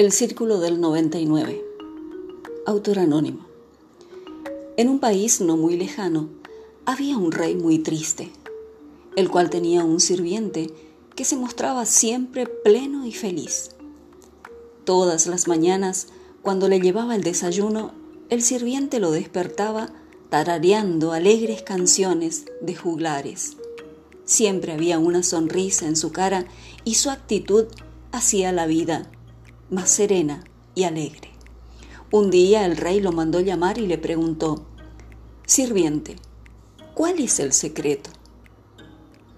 El Círculo del 99. Autor anónimo. En un país no muy lejano había un rey muy triste, el cual tenía un sirviente que se mostraba siempre pleno y feliz. Todas las mañanas, cuando le llevaba el desayuno, el sirviente lo despertaba tarareando alegres canciones de juglares. Siempre había una sonrisa en su cara y su actitud hacía la vida más serena y alegre. Un día el rey lo mandó llamar y le preguntó, Sirviente, ¿cuál es el secreto?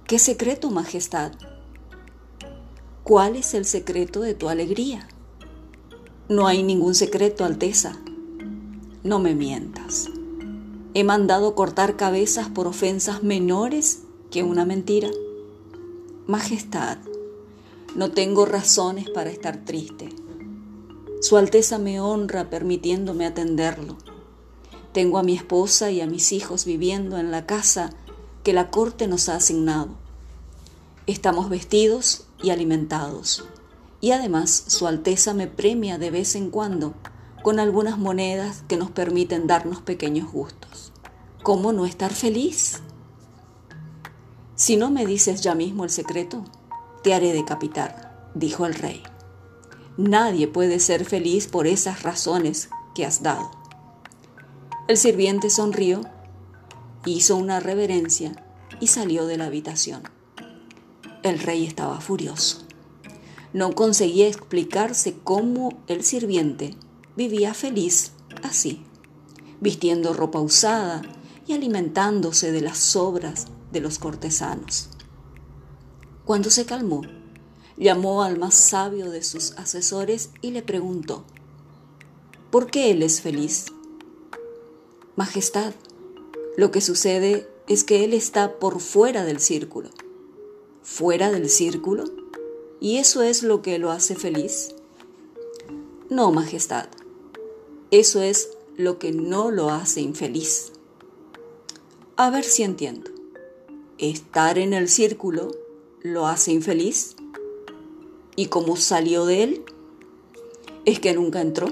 ¿Qué secreto, Majestad? ¿Cuál es el secreto de tu alegría? No hay ningún secreto, Alteza. No me mientas. He mandado cortar cabezas por ofensas menores que una mentira. Majestad, no tengo razones para estar triste. Su Alteza me honra permitiéndome atenderlo. Tengo a mi esposa y a mis hijos viviendo en la casa que la corte nos ha asignado. Estamos vestidos y alimentados. Y además Su Alteza me premia de vez en cuando con algunas monedas que nos permiten darnos pequeños gustos. ¿Cómo no estar feliz? Si no me dices ya mismo el secreto, te haré decapitar, dijo el rey. Nadie puede ser feliz por esas razones que has dado. El sirviente sonrió, hizo una reverencia y salió de la habitación. El rey estaba furioso. No conseguía explicarse cómo el sirviente vivía feliz así, vistiendo ropa usada y alimentándose de las sobras de los cortesanos. Cuando se calmó, llamó al más sabio de sus asesores y le preguntó, ¿por qué él es feliz? Majestad, lo que sucede es que él está por fuera del círculo. ¿Fuera del círculo? ¿Y eso es lo que lo hace feliz? No, Majestad, eso es lo que no lo hace infeliz. A ver si entiendo. Estar en el círculo lo hace infeliz. ¿Y cómo salió de él? ¿Es que nunca entró?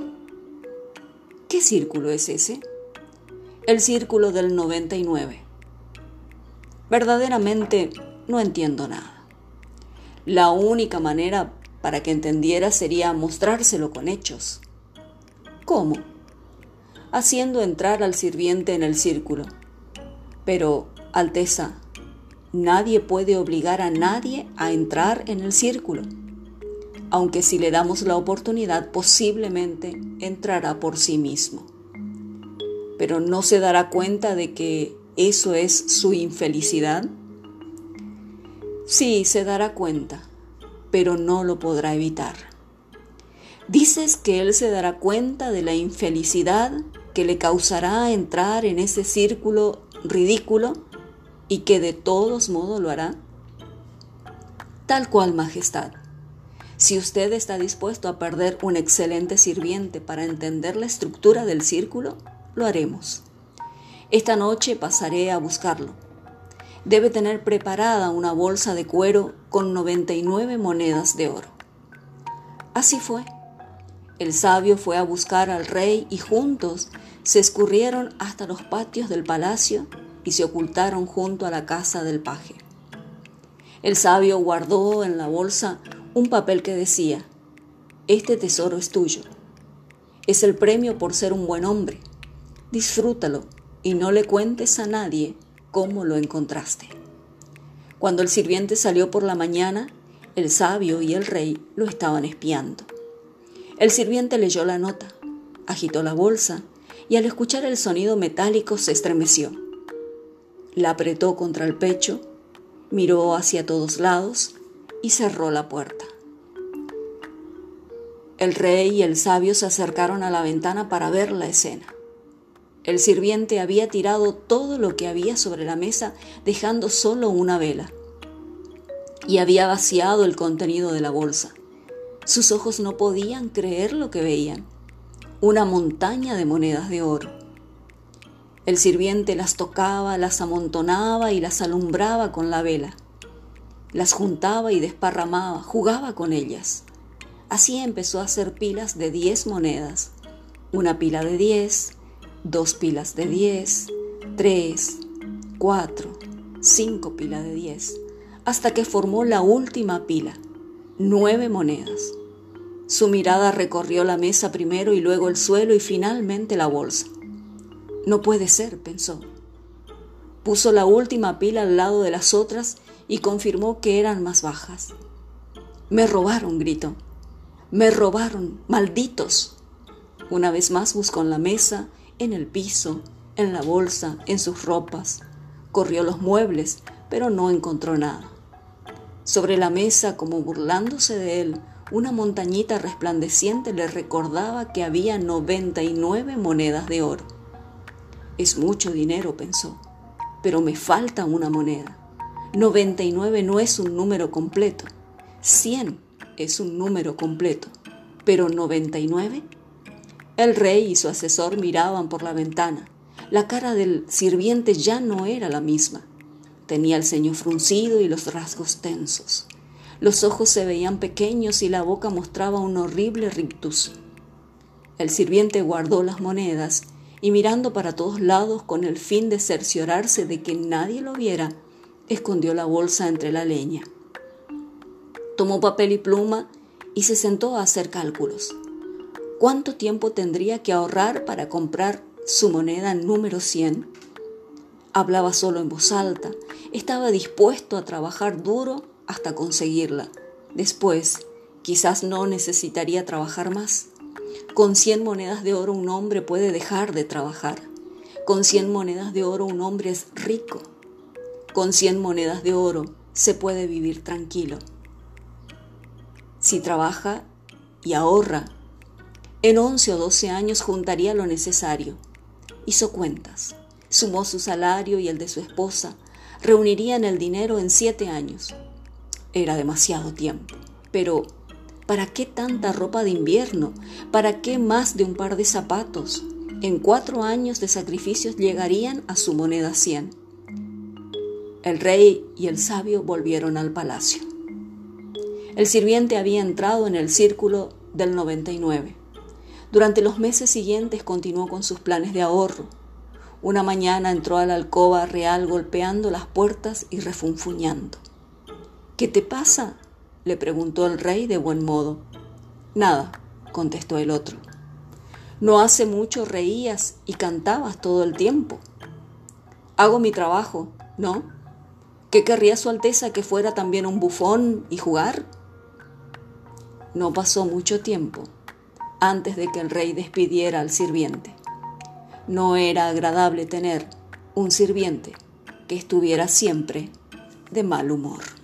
¿Qué círculo es ese? El círculo del 99. Verdaderamente no entiendo nada. La única manera para que entendiera sería mostrárselo con hechos. ¿Cómo? Haciendo entrar al sirviente en el círculo. Pero, Alteza, nadie puede obligar a nadie a entrar en el círculo aunque si le damos la oportunidad posiblemente entrará por sí mismo. Pero no se dará cuenta de que eso es su infelicidad. Sí, se dará cuenta, pero no lo podrá evitar. Dices que él se dará cuenta de la infelicidad que le causará entrar en ese círculo ridículo y que de todos modos lo hará. Tal cual, Majestad. Si usted está dispuesto a perder un excelente sirviente para entender la estructura del círculo, lo haremos. Esta noche pasaré a buscarlo. Debe tener preparada una bolsa de cuero con 99 monedas de oro. Así fue. El sabio fue a buscar al rey y juntos se escurrieron hasta los patios del palacio y se ocultaron junto a la casa del paje. El sabio guardó en la bolsa un papel que decía, este tesoro es tuyo. Es el premio por ser un buen hombre. Disfrútalo y no le cuentes a nadie cómo lo encontraste. Cuando el sirviente salió por la mañana, el sabio y el rey lo estaban espiando. El sirviente leyó la nota, agitó la bolsa y al escuchar el sonido metálico se estremeció. La apretó contra el pecho, miró hacia todos lados y cerró la puerta. El rey y el sabio se acercaron a la ventana para ver la escena. El sirviente había tirado todo lo que había sobre la mesa, dejando solo una vela, y había vaciado el contenido de la bolsa. Sus ojos no podían creer lo que veían, una montaña de monedas de oro. El sirviente las tocaba, las amontonaba y las alumbraba con la vela las juntaba y desparramaba, jugaba con ellas. Así empezó a hacer pilas de diez monedas. Una pila de diez, dos pilas de diez, tres, cuatro, cinco pilas de diez, hasta que formó la última pila, nueve monedas. Su mirada recorrió la mesa primero y luego el suelo y finalmente la bolsa. No puede ser, pensó. Puso la última pila al lado de las otras y confirmó que eran más bajas. Me robaron, gritó. Me robaron, malditos. Una vez más buscó en la mesa, en el piso, en la bolsa, en sus ropas. Corrió los muebles, pero no encontró nada. Sobre la mesa, como burlándose de él, una montañita resplandeciente le recordaba que había 99 monedas de oro. Es mucho dinero, pensó, pero me falta una moneda. 99 no es un número completo. 100 es un número completo. Pero 99. El rey y su asesor miraban por la ventana. La cara del sirviente ya no era la misma. Tenía el ceño fruncido y los rasgos tensos. Los ojos se veían pequeños y la boca mostraba un horrible rictus. El sirviente guardó las monedas y mirando para todos lados con el fin de cerciorarse de que nadie lo viera, escondió la bolsa entre la leña. Tomó papel y pluma y se sentó a hacer cálculos. ¿Cuánto tiempo tendría que ahorrar para comprar su moneda número 100? Hablaba solo en voz alta, estaba dispuesto a trabajar duro hasta conseguirla. Después, quizás no necesitaría trabajar más. Con 100 monedas de oro un hombre puede dejar de trabajar. Con 100 monedas de oro un hombre es rico. Con 100 monedas de oro se puede vivir tranquilo. Si trabaja y ahorra, en 11 o 12 años juntaría lo necesario. Hizo cuentas, sumó su salario y el de su esposa, reunirían el dinero en 7 años. Era demasiado tiempo. Pero, ¿para qué tanta ropa de invierno? ¿Para qué más de un par de zapatos? En cuatro años de sacrificios llegarían a su moneda cien. El rey y el sabio volvieron al palacio. El sirviente había entrado en el círculo del 99. Durante los meses siguientes continuó con sus planes de ahorro. Una mañana entró a la alcoba real golpeando las puertas y refunfuñando. ¿Qué te pasa? Le preguntó el rey de buen modo. Nada, contestó el otro. No hace mucho reías y cantabas todo el tiempo. Hago mi trabajo, ¿no? ¿Qué querría Su Alteza que fuera también un bufón y jugar? No pasó mucho tiempo antes de que el rey despidiera al sirviente. No era agradable tener un sirviente que estuviera siempre de mal humor.